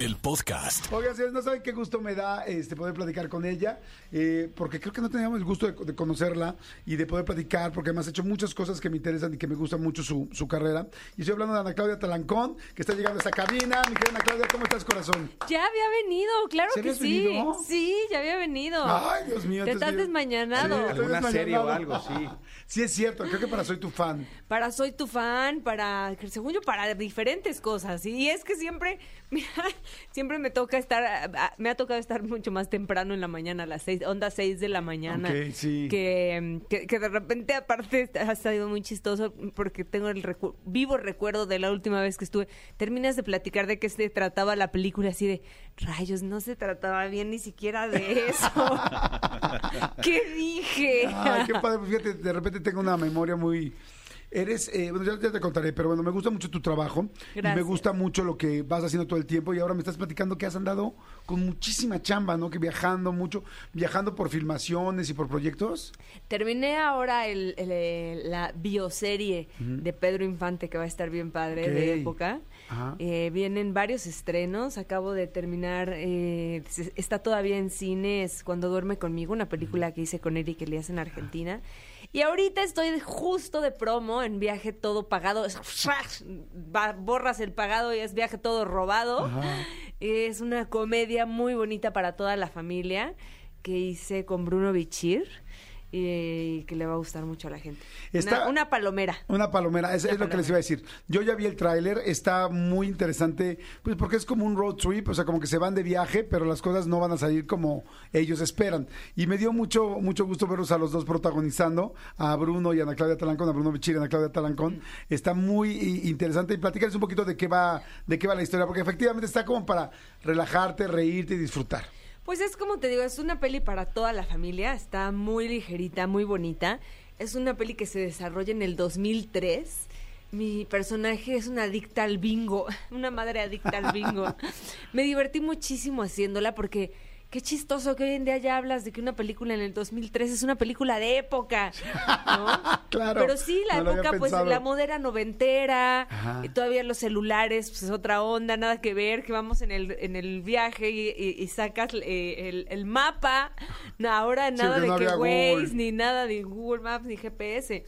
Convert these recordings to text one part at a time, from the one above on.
el podcast. Oigan, no saben qué gusto me da este, poder platicar con ella, eh, porque creo que no teníamos el gusto de, de conocerla y de poder platicar, porque además ha hecho muchas cosas que me interesan y que me gustan mucho su, su carrera. Y estoy hablando de Ana Claudia Talancón, que está llegando a esta cabina. Mi querida Ana Claudia, ¿cómo estás, corazón? Ya había venido, claro ¿Sí que sí. venido? Sí, ya había venido. Ay, Dios mío. Te estás desmañanado. Sí, ¿Alguna serie o algo? Sí. Sí, es cierto. Creo que para Soy tu fan. Para soy tu fan, para, según yo, para diferentes cosas. Y es que siempre, mira, siempre me toca estar, me ha tocado estar mucho más temprano en la mañana, a las seis, onda seis de la mañana. Sí. Que, que, que de repente, aparte, ha salido muy chistoso porque tengo el recu- vivo recuerdo de la última vez que estuve. Terminas de platicar de qué se trataba la película, así de rayos, no se trataba bien ni siquiera de eso. ¿Qué dije? Ay, qué padre. Pues Fíjate, de repente tengo una memoria muy... Eres, eh, bueno, ya, ya te contaré, pero bueno, me gusta mucho tu trabajo y me gusta mucho lo que vas haciendo todo el tiempo y ahora me estás platicando que has andado con muchísima chamba, ¿no? Que viajando mucho, viajando por filmaciones y por proyectos. Terminé ahora el, el, eh, la bioserie de Pedro Infante, que va a estar bien padre, de época. Eh, vienen varios estrenos. Acabo de terminar, eh, está todavía en cines Cuando duerme conmigo, una película que hice con Eric Elías en Argentina. Y ahorita estoy justo de promo en viaje todo pagado. Es- borras el pagado y es viaje todo robado. Ajá. Es una comedia muy bonita para toda la familia que hice con Bruno Bichir y que le va a gustar mucho a la gente. Está- Una, una palomera. Una palomera, es, Una es lo que les iba a decir. Yo ya vi el tráiler, está muy interesante, pues porque es como un road trip, o sea, como que se van de viaje, pero las cosas no van a salir como ellos esperan. Y me dio mucho mucho gusto verlos a los dos protagonizando, a Bruno y a Ana Claudia Talancón, a Bruno Bichir y a Ana Claudia Talancón. Está muy interesante y platicarles un poquito de qué va de qué va la historia, porque efectivamente está como para relajarte, reírte y disfrutar. Pues es como te digo, es una peli para toda la familia, está muy ligerita, muy bonita. Es una peli que se desarrolla en el 2003. Mi personaje es una adicta al bingo, una madre adicta al bingo. Me divertí muchísimo haciéndola porque qué chistoso que hoy en día ya hablas de que una película en el 2003 es una película de época, ¿no? Claro, Pero sí, la no época, pues la moda era noventera, Ajá. y todavía los celulares, pues es otra onda, nada que ver, que vamos en el, en el viaje y, y- y sacas eh, el, el mapa, No, ahora nada de no que Waze, Google. ni nada de Google Maps, ni GPS.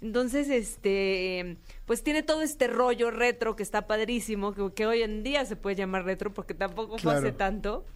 Entonces, este, pues tiene todo este rollo retro que está padrísimo, que, que hoy en día se puede llamar retro porque tampoco fue hace Claro. tanto,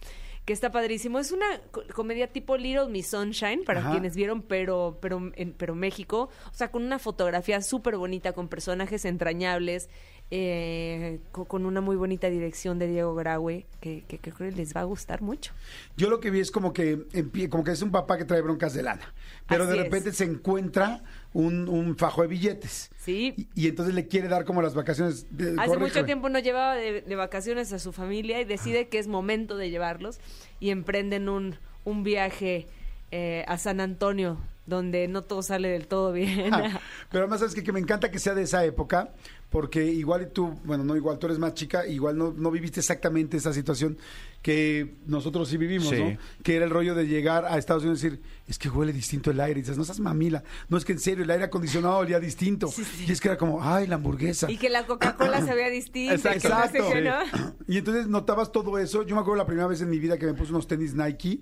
que está padrísimo. Es una co- comedia tipo Little Miss Sunshine, para Ajá. quienes vieron, pero, pero, en, pero México, o sea, con una fotografía súper bonita, con personajes entrañables, eh, co- con una muy bonita dirección de Diego Graue, que, que, que creo que les va a gustar mucho. Yo lo que vi es como que como que es un papá que trae broncas de lana, pero Así de es. repente se encuentra un, un fajo de billetes. Sí. Y, y entonces le quiere dar como las vacaciones. De, Hace corrígeme. mucho tiempo no llevaba de, de vacaciones a su familia y decide que es momento de llevarlos y emprenden un, un viaje eh, a San Antonio, donde no todo sale del todo bien. Ah, pero además sabes que, que me encanta que sea de esa época, porque igual y tú, bueno, no igual, tú eres más chica, igual no, no viviste exactamente esa situación que nosotros sí vivimos, Sí. ¿no? Que era el rollo de llegar a Estados Unidos y decir, es que huele distinto el aire. Y dices, no seas mamila, no es que en serio, el aire acondicionado olía distinto. Sí, sí. Y es que era como, ay, la hamburguesa. y que la Coca-Cola se vea distinta. y que no sé Exacto. qué, ¿no? Y entonces notabas todo eso. Yo me acuerdo la primera vez en mi vida que me puse unos tenis Nike.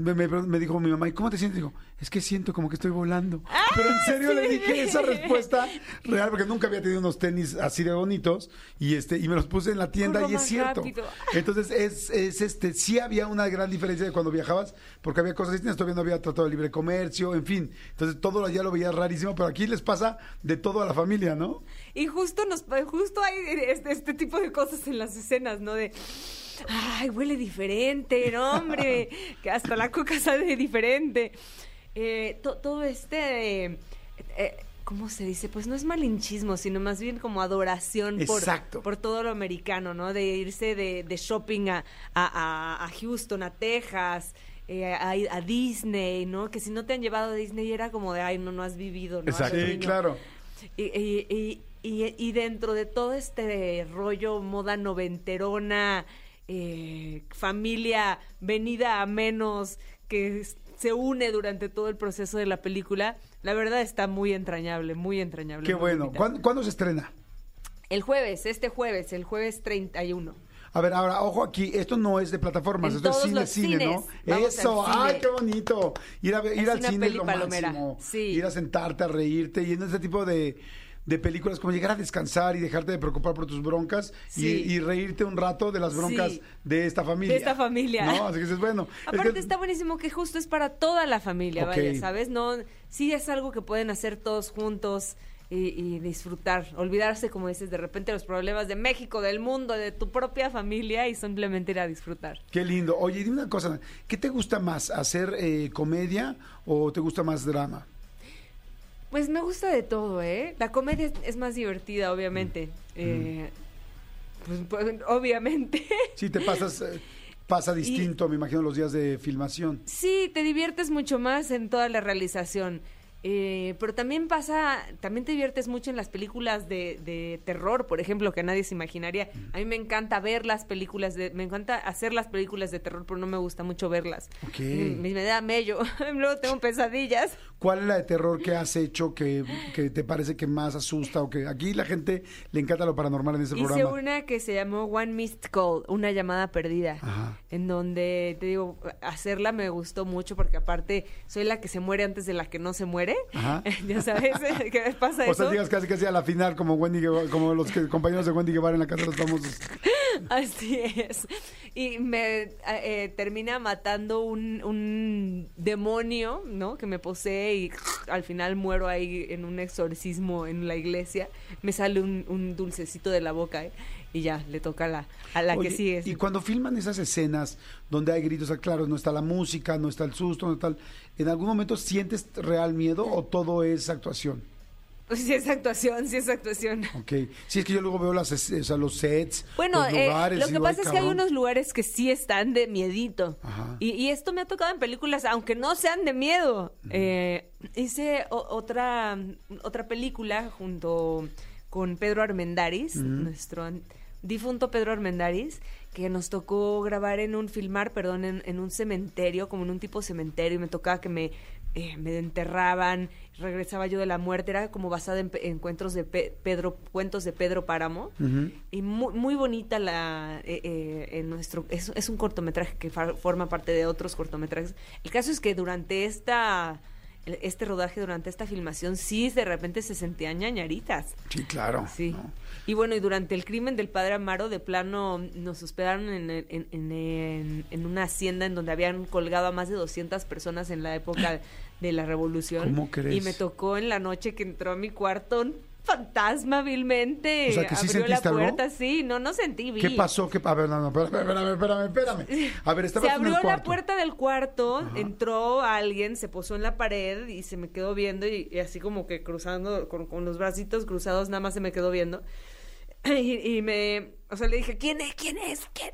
Me, me- me dijo mi mamá, ¿y cómo te sientes? Digo, es que siento como que estoy volando. Pero en serio le dije esa respuesta real, porque nunca había tenido unos tenis así de bonitos. Y este y me los puse en la tienda y es cierto. rápido. Entonces, es, es este sí había una gran diferencia de cuando viajabas, porque había cosas distintas. Todavía no había tratado de libre comercio, en fin. Entonces, todo ya lo veía rarísimo, pero aquí les pasa de todo a la familia, ¿no? Y justo nos justo hay este, este tipo de cosas en las escenas, ¿no? De ay, huele diferente, no, hombre, que hasta la coca sabe diferente. Eh, to- todo este eh, eh, ¿cómo se dice? Pues no es malinchismo, sino más bien como adoración por, Exacto. por todo lo americano, ¿no? De irse de, de shopping a, a- a- a Houston, a Texas, eh, a, a Disney, ¿no? Que si no te han llevado a Disney era como de, ay, no, no has vivido, ¿no? Exacto. Sí, claro. Y, y- y- y- y dentro de todo este rollo moda noventerona, eh, familia venida a menos, que se une durante todo el proceso de la película, la verdad está muy entrañable, muy entrañable. Qué muy bueno. ¿Cuándo, cuándo se estrena? El jueves, este jueves, el jueves 31. A ver, ahora, ojo aquí, esto no es de plataformas, En esto es cine, cine, cines. ¿no? Vamos Eso, cine. ay, qué bonito. Ir, a, ver- ir Es al cine es lo máximo. Sí. Ir a sentarte, a reírte y en ese tipo de, de películas como llegar a descansar y dejarte de preocupar por tus broncas y- Sí. y, reírte un rato de las broncas Sí. de esta familia. De esta familia. No, así que dices, bueno. es Aparte que- está buenísimo que justo es para toda la familia, vaya, ¿sabes? No, sí es algo que pueden hacer todos juntos y, y disfrutar, olvidarse, como dices, de repente los problemas de México, del mundo, de tu propia familia y simplemente ir a disfrutar. Qué lindo. Oye, dime una cosa, ¿qué te gusta más, hacer eh, comedia o te gusta más drama? Pues me gusta de todo, ¿eh? La comedia es, es más divertida, obviamente. Eh, pues, pues, obviamente. Sí, te pasas, eh, pasa distinto, me imagino, los días de filmación. Sí, te diviertes mucho más en toda la realización. Eh, pero también pasa, también te diviertes mucho en las películas de, de terror, por ejemplo, que nadie se imaginaría. A mí me encanta ver las películas, de, me encanta hacer las películas de terror, pero no me gusta mucho verlas. Ok. Me, me da mello, luego tengo pesadillas. ¿Cuál es la de terror que has hecho que, que te parece que más asusta o que aquí la gente le encanta lo paranormal en este Hice programa? una que se llamó One Missed Call, una llamada perdida, Ajá. en donde, te digo, hacerla me gustó mucho porque aparte soy la que se muere antes de la que no se muere. Ajá. ya sabes, ¿qué pasa O eso? sea, digas casi casi a la final como Wendy como los que- compañeros de Wendy Guevara en la casa de los famosos. Así es. Y me eh, termina matando un, un demonio, ¿no? Que me posee y al final muero ahí en un exorcismo en la iglesia. Me sale un, un dulcecito de la boca ¿eh? Y ya, le toca a la, a la Oye, que sigue. Y cuando filman esas escenas donde hay gritos, claro, no está la música, no está el susto, no está el- ¿En algún momento sientes real miedo o todo es actuación? Pues sí es actuación, sí es actuación. Ok. Sí, es que yo luego veo las, es- o sea, los sets, Bueno, los eh, lugares. lo y que digo, "Ay, pasa es que hay cabrón". unos lugares que sí están de miedito. Ajá. Y, y esto me ha tocado en películas, aunque no sean de miedo. Eh, hice o- otra, otra película junto con Pedro Armendáriz, nuestro an- difunto Pedro Armendáriz, que nos tocó grabar en un, filmar, perdón, en, en un cementerio, como en un tipo cementerio, y me tocaba que me, eh, me enterraban, regresaba yo de la muerte, era como basada en encuentros de Pe- Pedro, cuentos de Pedro Páramo, y muy, muy bonita la eh, eh, en nuestro es, es un cortometraje que forma parte de otros cortometrajes. El caso es que durante esta este rodaje durante esta filmación sí de repente se sentían ñañaritas Sí, claro. sí ¿no? y bueno y durante el crimen del padre Amaro de plano nos hospedaron en, en, en- en- una hacienda en donde habían colgado a más de 200 personas en la época de la revolución ¿Cómo crees? y me tocó en la noche que entró a mi cuarto un fantasma vilmente O sea, que sí abrió la sentiste algo. puerta sí no no sentí vi ¿Qué pasó? ¿Qué, a ver, no, no, espérame, espérame, espérame. A ver, estabas se tú en el abrió la puerta del cuarto, Ajá. entró alguien, se posó en la pared y se me quedó viendo y, y así como que cruzando, con, con los bracitos cruzados, nada más se me quedó viendo. Y, y me, o sea, le dije, ¿quién es? ¿Quién es? ¿Quién?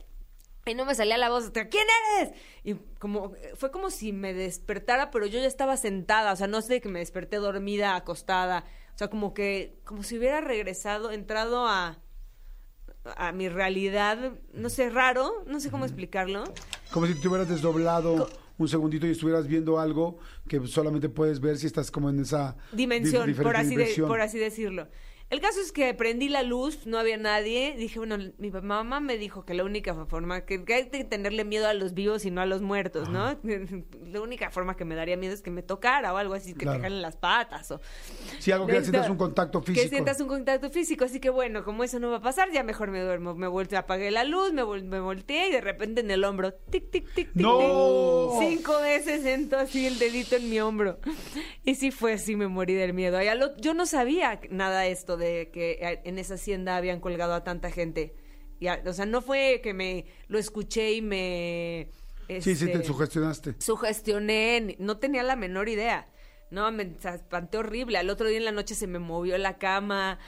Y no me salía la voz, ¿quién eres? Y como, fue como si me despertara, pero yo ya estaba sentada, o sea, no sé que me desperté dormida, acostada, o sea, como que, como si hubiera regresado, entrado a, a mi realidad, no sé, raro, no sé cómo explicarlo. Como si te hubieras desdoblado un segundito y estuvieras viendo algo que solamente puedes ver si estás como en esa dimensión, así, de- por así decirlo. El caso es que prendí la luz, no había nadie. Dije, bueno, mi mamá me dijo que la única forma, que, que hay que tenerle miedo a los vivos y no a los muertos, ¿no? La única forma que me daría miedo es que me tocara o algo así, que Claro. te jalen las patas o... Sí, algo que sientas un contacto Que físico. sientas un contacto físico, así que bueno, como eso no va a pasar, ya mejor me duermo. Me volteé, apagué la luz, me, vol- me volteé y de repente en el hombro, tic, tic, tic, tic, ¡No! tic. Cinco veces sentó así el dedito en mi hombro. Y sí fue así, me morí del miedo. Lo- yo no sabía nada esto de que en esa hacienda habían colgado a tanta gente. Y a- o sea, no fue que me lo escuché y me... Sí, sí, te este, sugestionaste. sugestioné, no tenía la menor idea. No, me espanté horrible. Al otro día en la noche se me movió la cama.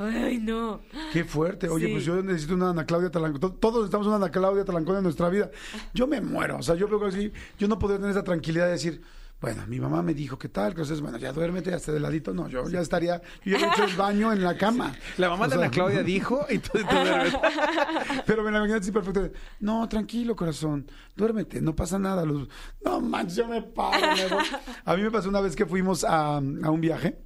Ay, no. Qué fuerte. Oye, Sí. pues yo necesito una Ana Claudia Talancón. To- Todos necesitamos una Ana Claudia Talancón en nuestra vida. Yo me muero. O sea, yo creo que así, yo no podría tener esa tranquilidad de decir, bueno, mi mamá me dijo qué tal, entonces, bueno, ya duérmete hasta de ladito. No, yo ya estaría, yo ya he hecho el baño en la cama. La mamá O de sea, Ana Claudia dijo y tú. Pero me la imaginé así perfecto. No, tranquilo, corazón. Duérmete, no pasa nada. Luz. No manches, yo me paro. me voy. A mí me pasó una vez que fuimos a, a un viaje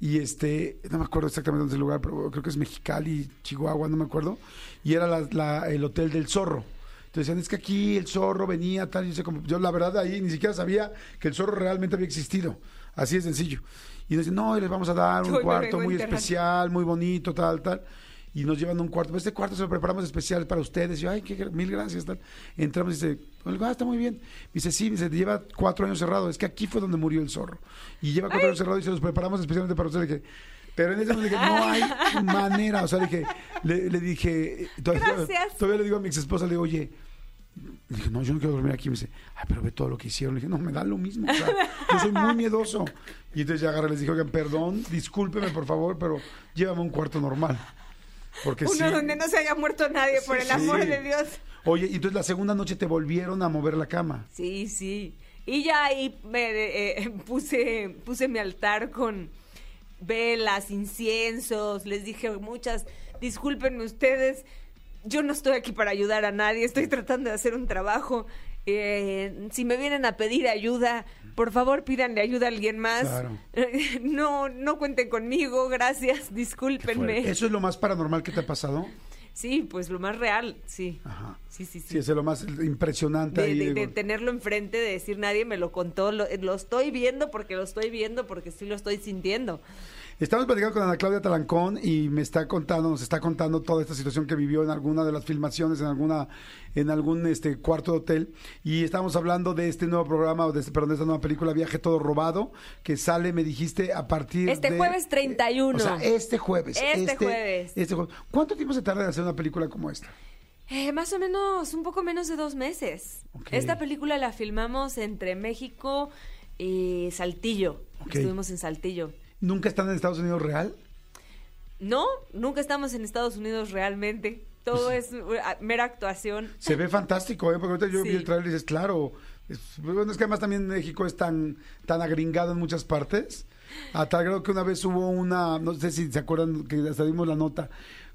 y este, no me acuerdo exactamente dónde es el lugar, pero creo que es Mexicali, Chihuahua, no me acuerdo, y era la- la- el Hotel del Zorro. Entonces decían, es que aquí el zorro venía, tal, y yo, sé cómo- yo la verdad ahí ni siquiera sabía que el zorro realmente había existido. Así de sencillo. Y nos dicen, no, y les vamos a dar un me cuarto muy especial, muy bonito, tal, tal. Y nos llevan a un cuarto. Este cuarto se lo preparamos especial para ustedes. Y yo, ay, qué, mil gracias, tal. Entramos y dice, ah, está muy bien. Me dice, sí, dice, lleva cuatro años cerrado. Es que aquí fue donde murió el zorro. Y lleva cuatro años cerrado y se los preparamos especialmente para ustedes. Le dije, pero en ese momento dije, no hay manera. O sea, dije, le, le dije, todavía, Gracias. todavía le digo a mi ex esposa, le digo, oye, le dije, no, yo no quiero dormir aquí. Me dice, ay, pero ve todo lo que hicieron. Le dije, no, me da lo mismo. O sea, yo soy muy miedoso. Y entonces ya agarré, les dije, oigan, perdón, discúlpeme, por favor, pero llévame a un cuarto normal. Porque Uno sí. donde no se haya muerto nadie, por el Sí. amor de Dios. Oye, y entonces la segunda noche te volvieron a mover la cama. Sí, sí. Y ya ahí me eh, puse, puse mi altar con velas, inciensos. Les dije muchas, discúlpenme ustedes, yo no estoy aquí para ayudar a nadie, estoy tratando de hacer un trabajo. Eh, si me vienen a pedir ayuda, por favor pídanle ayuda a alguien más. Claro. No, no cuenten conmigo, gracias, discúlpenme. ¿Eso es lo más paranormal que te ha pasado? Sí, pues lo más real, sí. Ajá. Sí, sí, sí. Sí, eso es lo más impresionante. de, ahí, de- tenerlo enfrente, de decir nadie me lo contó, lo, lo estoy viendo porque lo estoy viendo, porque sí lo estoy sintiendo. Estamos platicando con Ana Claudia Talancón y me está contando, nos está contando toda esta situación que vivió en alguna de las filmaciones, en alguna, en algún este cuarto de hotel. Y estamos hablando de este nuevo programa, o de, este- perdón, de esta nueva película, Viaje Todo Robado, que sale, me dijiste, a partir Este de- jueves 31. O sea, este jueves. Este jueves. Este jueves. ¿Cuánto tiempo se tarda en hacer una película como esta? Eh, más o menos, un poco menos de dos meses. Esta película la filmamos entre México y Saltillo. Estuvimos en Saltillo. ¿Nunca están en Estados Unidos real? No, nunca estamos en Estados Unidos realmente. Todo es uh, mera actuación. Se ve fantástico, ¿eh? Porque ahorita yo vi el trailer y dices, claro. Es, bueno, es que además también México es tan, tan agringado en muchas partes. A tal grado que una vez hubo una, no sé si se acuerdan que hasta dimos la nota,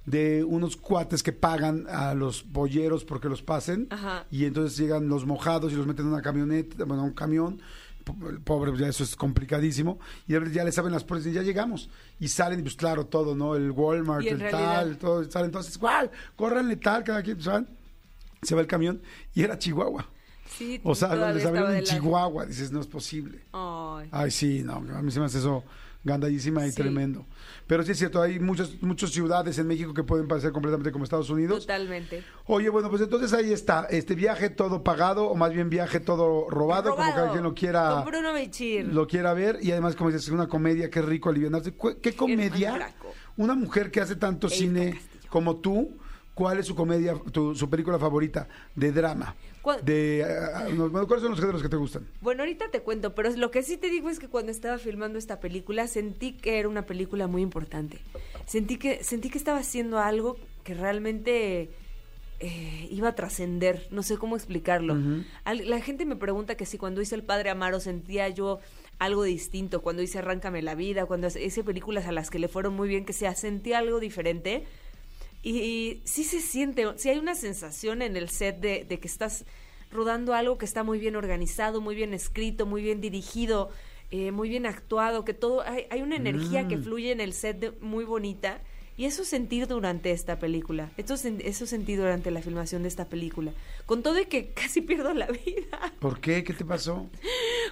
de unos cuates que pagan a los polleros porque los pasen. Ajá. Y entonces llegan los mojados y los meten en una camioneta, bueno, un camión. Po- Pobre, pues ya eso es complicadísimo. Y ya- les saben las puertas y ya llegamos. Y salen, y pues claro, todo, ¿no? El Walmart, el realidad- tal, todo. Salen entonces, ¡guau! Córranle tal, cada quien, ¿saben? Se va el camión y era Chihuahua. Sí, O sea, les abrieron en Chihuahua. Dices, no es posible. Ay. Ay, sí, no, a mí se me hace eso gandallísima y Sí. tremendo. Pero sí es cierto, hay muchas, muchas ciudades en México que pueden parecer completamente como Estados Unidos. Totalmente. Oye, bueno, pues entonces ahí está, este viaje todo pagado, o más bien viaje todo robado, como cada quien lo quiera, Con Bruno Bichir. lo quiera ver. Y además, como dices, es una comedia, qué rico alivianarse. Cu- ¿Qué comedia? Una mujer que hace tanto cine como tú, ¿cuál es su comedia, tu, su película favorita de drama? De, bueno, ¿Cuáles son los géneros que te gustan? Bueno, ahorita te cuento, pero lo que sí te digo es que cuando estaba filmando esta película sentí que era una película muy importante. Sentí que sentí que estaba haciendo algo que realmente eh, iba a trascender. No sé cómo explicarlo. Al- la gente me pregunta que si cuando hice El Padre Amaro sentía yo algo distinto, cuando hice Arráncame la vida, cuando hice películas a las que le fueron muy bien, que sea, sentí algo diferente. Y, sí se siente, sí hay una sensación en el set de, de que estás rodando algo que está muy bien organizado, muy bien escrito, muy bien dirigido, eh, muy bien actuado, que todo, hay, hay una energía que Mm. fluye en el set de- muy bonita. Y eso sentí durante esta película, eso, eso sentí durante la filmación de esta película. Con todo y que casi pierdo la vida. ¿Por qué? ¿Qué te pasó?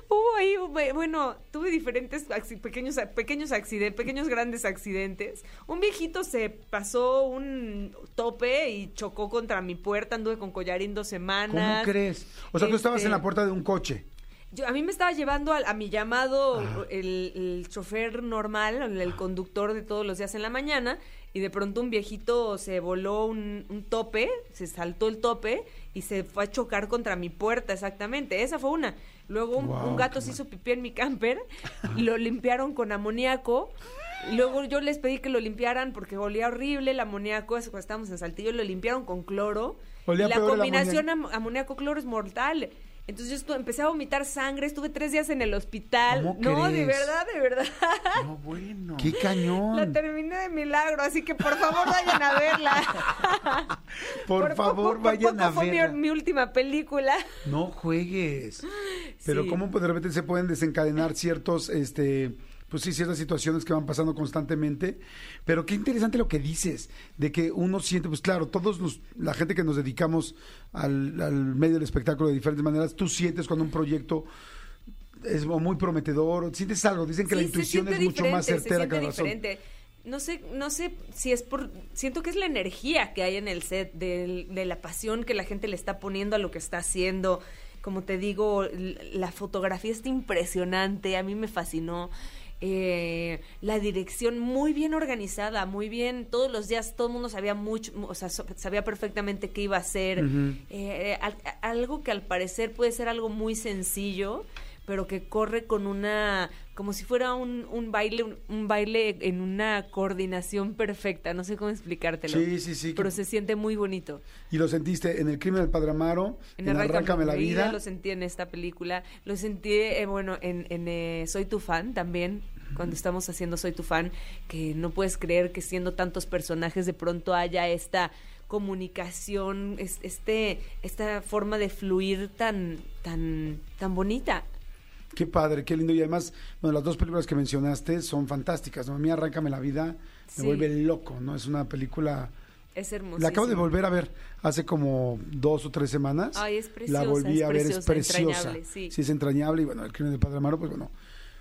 Hubo ahí, bueno, tuve diferentes pequeños, pequeños accidentes, pequeños grandes accidentes. Un viejito se pasó un tope y chocó contra mi puerta, anduve con collarín dos semanas. ¿Cómo crees? O sea, tú estabas Este, en la puerta de un coche. Yo, a mí me estaba llevando al- a, mi llamado el, el chofer normal, el, conductor de todos los días en la mañana, y de pronto un viejito se voló un, un tope, se saltó el tope y se fue a chocar contra mi puerta, exactamente. Esa fue una. Luego un, gato se hizo pipí en mi camper, lo limpiaron con amoníaco. y Luego yo les pedí que lo limpiaran porque olía horrible el amoníaco, eso cuando estábamos en Saltillo, lo limpiaron con cloro. Olía y la combinación am- amoníaco-cloro es mortal. Entonces yo empecé a vomitar sangre, estuve tres días en el hospital. ¿Cómo no, de crees? verdad, de verdad. No, bueno. ¡Qué cañón! La terminé de milagro, así que por favor vayan a verla. Por, favor, poco- vayan por a poco fue mi- verla. Mi, última película. No juegues. Pero Sí. cómo de repente se pueden desencadenar ciertos, este, pues sí, ciertas situaciones que van pasando constantemente. Pero qué interesante lo que dices, de que uno siente, pues claro, todos los, la gente que nos dedicamos al, al medio del espectáculo de diferentes maneras, tú sientes cuando un proyecto es muy prometedor, sientes algo, dicen que la Sí, se intuición es mucho más diferente, se certera que la razón. diferente. No sé, no sé si es por, siento que es la energía que hay en el set, del- de, la pasión que la gente le está poniendo a lo que está haciendo. Como te digo, la fotografía está impresionante, a mí me fascinó. Eh, la dirección muy bien organizada, muy bien, todos los días todo el mundo sabía mucho, o sea, sabía perfectamente qué iba a hacer. Eh, al- algo que al parecer puede ser algo muy sencillo, pero que corre con una, como si fuera un, un baile, un, un baile en una coordinación perfecta, no sé cómo explicártelo. Sí, sí, sí, que- Pero se siente muy bonito. Y lo sentiste en el crimen del Padre Amaro, en, Arráncame la vida. Lo sentí en esta película. Lo sentí, eh, bueno, en, en, eh, Soy tu fan también. Cuando estamos haciendo Soy tu fan, que no puedes creer que siendo tantos personajes de pronto haya esta comunicación, es- este, esta forma de fluir tan, tan, tan bonita. Qué padre, qué lindo. Y además, bueno, las dos películas que mencionaste son fantásticas. ¿no? A mí Arráncame la vida me Sí. vuelve loco, ¿no? Es una película... Es hermoso. La acabo de volver a ver hace como dos o tres semanas. Ay, es preciosa, La volví es a ver, es preciosa, entrañable, sí. es entrañable. Y bueno, El crimen del Padre Amaro, pues bueno,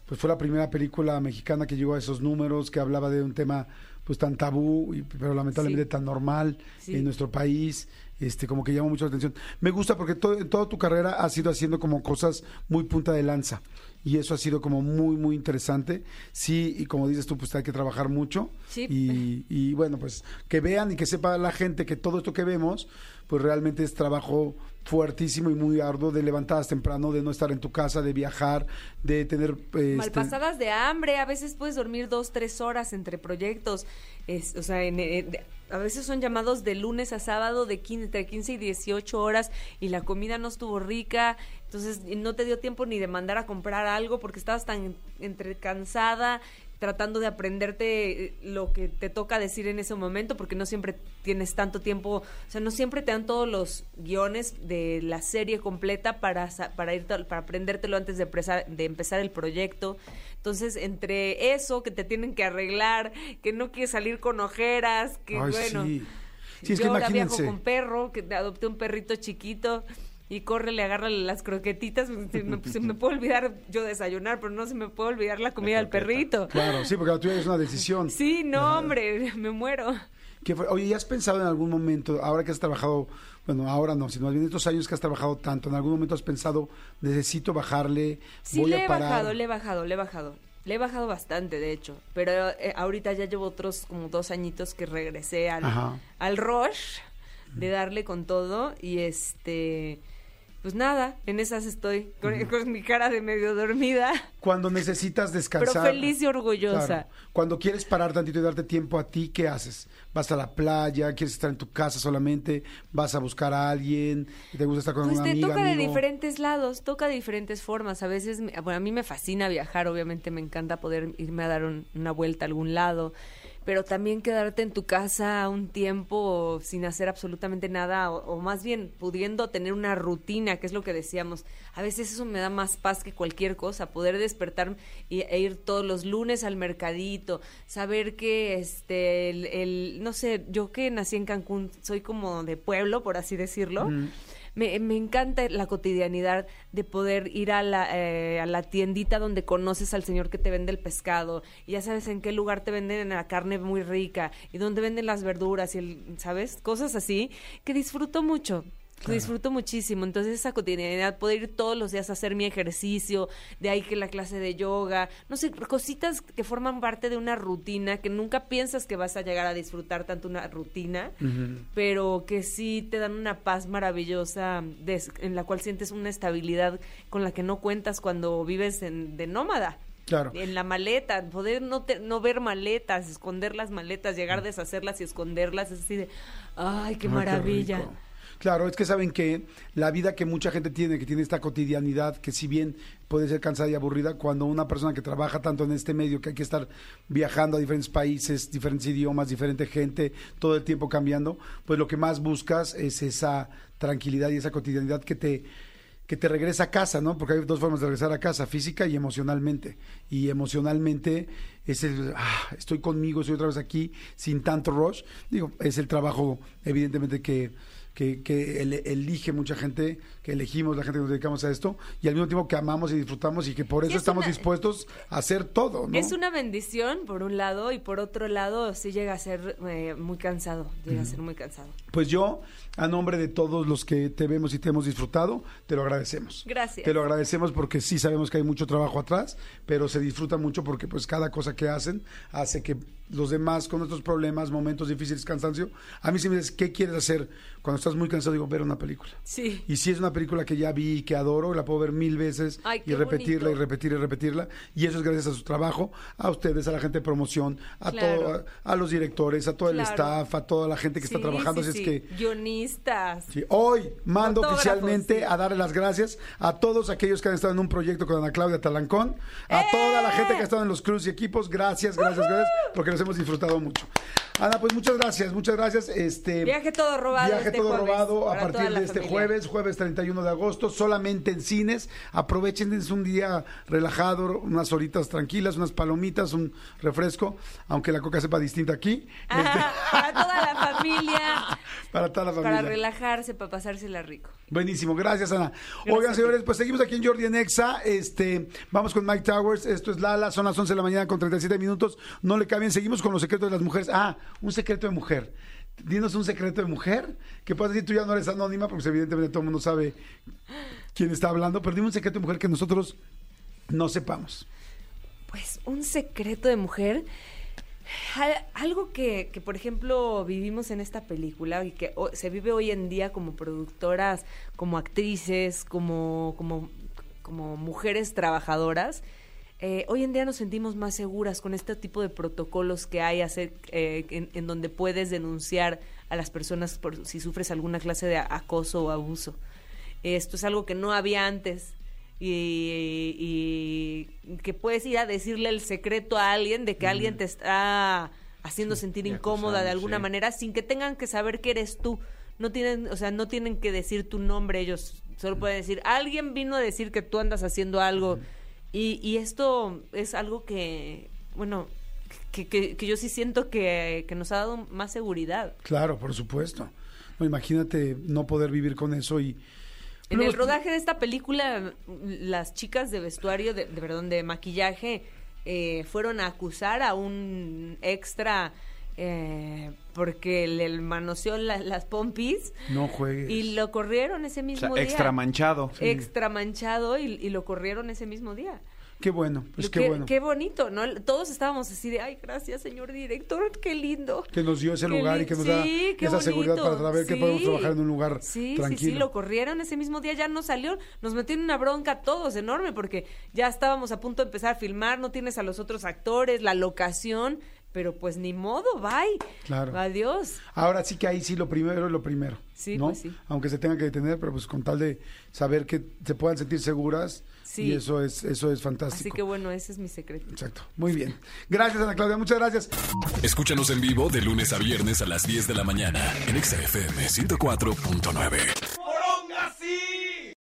pues fue la primera película mexicana que llegó a esos números, que hablaba de un tema pues tan tabú, y, pero lamentablemente Sí. tan normal Sí. en nuestro país. Este, como que llama mucho la atención. Me gusta porque todo, en toda tu carrera has ido haciendo como cosas muy punta de lanza. Y eso ha sido como muy, muy interesante. Sí, y como dices tú, pues hay que trabajar mucho. Sí. Y, y bueno, pues que vean y que sepa la gente que todo esto que vemos, pues realmente es trabajo fuertísimo y muy arduo de levantadas temprano, de no estar en tu casa, de viajar, de tener... este, Malpasadas de hambre, a veces puedes dormir dos, tres horas entre proyectos. Es, o sea, en- a veces son llamados de lunes a sábado de 15, entre 15 y 18 horas y la comida no estuvo rica, entonces no te dio tiempo ni de mandar a comprar algo porque estabas tan entre cansada tratando de aprenderte eh, lo que te toca decir en ese momento, porque no siempre tienes tanto tiempo, o sea, no siempre te dan todos los guiones de la serie completa para, para, ir, para aprendértelo antes de, presa- de empezar el proyecto. Entonces, entre eso que te tienen que arreglar, que no quieres salir con ojeras, que Ay, bueno. sí. Sí, es yo que ahora viajo con perro, que adopté un perrito chiquito y corre, le agarra las croquetitas. Se me, se me puede olvidar yo desayunar, pero no se me puede olvidar la comida del perrito. Claro, sí, porque la tuya es una decisión. Sí, no, hombre, me muero. ¿Qué fue? Oye, ¿ya has pensado en algún momento, ahora que has trabajado, bueno, ahora no, sino más bien estos años que has trabajado tanto, en algún momento has pensado, necesito bajarle, Sí, voy le a he parar? bajado, le he bajado, le he bajado. Le he bajado bastante, de hecho. Pero eh, ahorita ya llevo otros como dos añitos que regresé al, Ajá. al rush de darle con todo. Y este. Pues nada, en esas estoy, con, con mi cara de medio dormida, Cuando necesitas descansar. pero feliz y orgullosa. Claro. Cuando quieres parar tantito y darte tiempo a ti, ¿qué haces? ¿Vas a la playa? ¿Quieres estar en tu casa solamente? ¿Vas a buscar a alguien? ¿Te gusta estar con Pues una te amiga? toca de diferentes lados, toca de diferentes formas. A veces, bueno, a mí me fascina viajar, obviamente me encanta poder irme a dar un- una vuelta a algún lado, pero también quedarte en tu casa un tiempo sin hacer absolutamente nada, o, o más bien pudiendo tener una rutina, que es lo que decíamos. A veces eso me da más paz que cualquier cosa, poder despertar y, e ir todos los lunes al mercadito, saber que este, el, no sé, yo que nací en Cancún, soy como de pueblo, por así decirlo. Me, me encanta la cotidianidad de poder ir a la, eh, a la tiendita donde conoces al señor que te vende el pescado y ya sabes en qué lugar te venden la carne muy rica y dónde venden las verduras y el, ¿sabes? Cosas así que disfruto mucho. Disfruto muchísimo, entonces esa cotidianidad, poder ir todos los días a hacer mi ejercicio, de ahí que la clase de yoga, no sé, cositas que forman parte de una rutina que nunca piensas que vas a llegar a disfrutar tanto una rutina, pero que sí te dan una paz maravillosa en la cual sientes una estabilidad con la que no cuentas cuando vives en, de nómada. Claro. En la maleta, poder no, te- no ver maletas, esconder las maletas, llegar a deshacerlas y esconderlas, es así de, ay, qué Ay, maravilla. Claro, es que saben que la vida que mucha gente tiene, que tiene esta cotidianidad, que si bien puede ser cansada y aburrida, cuando una persona que trabaja tanto en este medio, que hay que estar viajando a diferentes países, diferentes idiomas, diferente gente, todo el tiempo cambiando, pues lo que más buscas es esa tranquilidad y esa cotidianidad que te que te regresa a casa, ¿no? Porque hay dos formas de regresar a casa, física y emocionalmente. Y emocionalmente es el, ah, estoy conmigo, estoy otra vez aquí, sin tanto rush. Digo, es el trabajo, evidentemente, que, que, que ele- elige mucha gente, que elegimos la gente que nos dedicamos a esto, y al mismo tiempo que amamos y disfrutamos y que por eso es estamos una- dispuestos a hacer todo, ¿no? Es una bendición, por un lado, y por otro lado, sí llega a ser eh, muy cansado. Llega a ser muy cansado. Pues yo, a nombre de todos los que te vemos y te hemos disfrutado, te lo agradecemos. Gracias. Te lo agradecemos porque sí sabemos que hay mucho trabajo atrás, pero se disfruta mucho porque pues cada cosa que hacen hace que los demás con nuestros problemas, momentos difíciles, cansancio, a mí si me dices, ¿qué quieres hacer? Cuando estás muy cansado, digo, ver una película. Sí. Y si es una película que ya vi y que adoro, la puedo ver mil veces Ay, y repetirla y bonito. repetir y repetirla. Y eso es gracias a su trabajo, a ustedes, a la gente de promoción, a Claro. todo, a, a los directores, a todo el staff, a toda la gente que está trabajando. sí, Así sí. es que Guionistas. Sí, hoy mando Fotógrafos, oficialmente a darle las gracias a todos aquellos que han estado en un proyecto con Ana Claudia Talancón, a toda la gente que ha estado en los crews y equipos, gracias, gracias, gracias, porque los hemos disfrutado mucho. Ana, pues muchas gracias, muchas gracias. Este Viaje todo robado Viaje este todo jueves, robado a partir de este familia. jueves, jueves 31 de agosto, solamente en cines. Aprovechen, es un día relajado, unas horitas tranquilas, unas palomitas, un refresco, aunque la coca sepa distinta aquí. Ajá, para toda la familia. Este, para toda la familia. Para relajarse, para pasársela rico. Buenísimo, gracias Ana. Gracias Oigan señores, pues seguimos aquí en Jordi en Exa, este, vamos con Mike Towers, esto es Lala, son las 11 de la mañana con 37 minutos, no le cambien, seguimos con los secretos de las mujeres. Ah, un secreto de mujer. Dinos un secreto de mujer, que puedes decir tú ya no eres anónima, porque evidentemente todo el mundo sabe quién está hablando, pero dime un secreto de mujer que nosotros no sepamos. Pues un secreto de mujer. Al- Algo que, que, por ejemplo, vivimos en esta película y que se vive hoy en día como productoras, como actrices, como, como, como mujeres trabajadoras. Eh, hoy en día nos sentimos más seguras con este tipo de protocolos que hay hacer, eh, en, en donde puedes denunciar a las personas por si sufres alguna clase de acoso o abuso. Esto es algo que no había antes y, y que puedes ir a decirle el secreto a alguien de que alguien te está haciendo sentir incómoda de alguna sí. manera sin que tengan que saber que eres tú. No tienen, o sea, no tienen que decir tu nombre ellos, solo pueden decir, alguien vino a decir que tú andas haciendo algo. Y, y esto es algo que, bueno, que, que, que yo sí siento que, que nos ha dado más seguridad. Claro, por supuesto. No, imagínate no poder vivir con eso y... En Luego- el rodaje de esta película, las chicas de vestuario, de, de- perdón, de maquillaje, eh, fueron a acusar a un extra eh, porque le manoseó la- las pompis No juegues. y lo corrieron ese O mismo sea, día. extra manchado. Extra manchado y, y lo corrieron ese mismo día. Qué bueno, pues qué, que- bueno. Qué bonito, ¿no? Todos estábamos así de, ay, gracias, señor director, qué lindo. que nos dio ese Qué lugar y que nos da sí, qué esa seguridad para saber que Sí. podemos trabajar en un lugar Sí, tranquilo. sí, sí, lo corrieron ese mismo día, ya no salió, nos metió en una bronca todos enorme porque ya estábamos a punto de empezar a filmar, no tienes a los otros actores, la locación, pero pues ni modo, bye. Claro. Adiós. Ahora sí que ahí sí lo primero es lo primero. Sí, ¿no? pues sí. Aunque se tenga que detener, pero pues con tal de saber que se puedan sentir seguras Sí. y eso es eso es fantástico. Así que bueno, ese es mi secreto. Exacto. Muy bien. Gracias Ana Claudia, muchas gracias. Escúchanos en vivo de lunes a viernes a las 10 de la mañana en Exa FM 104.9.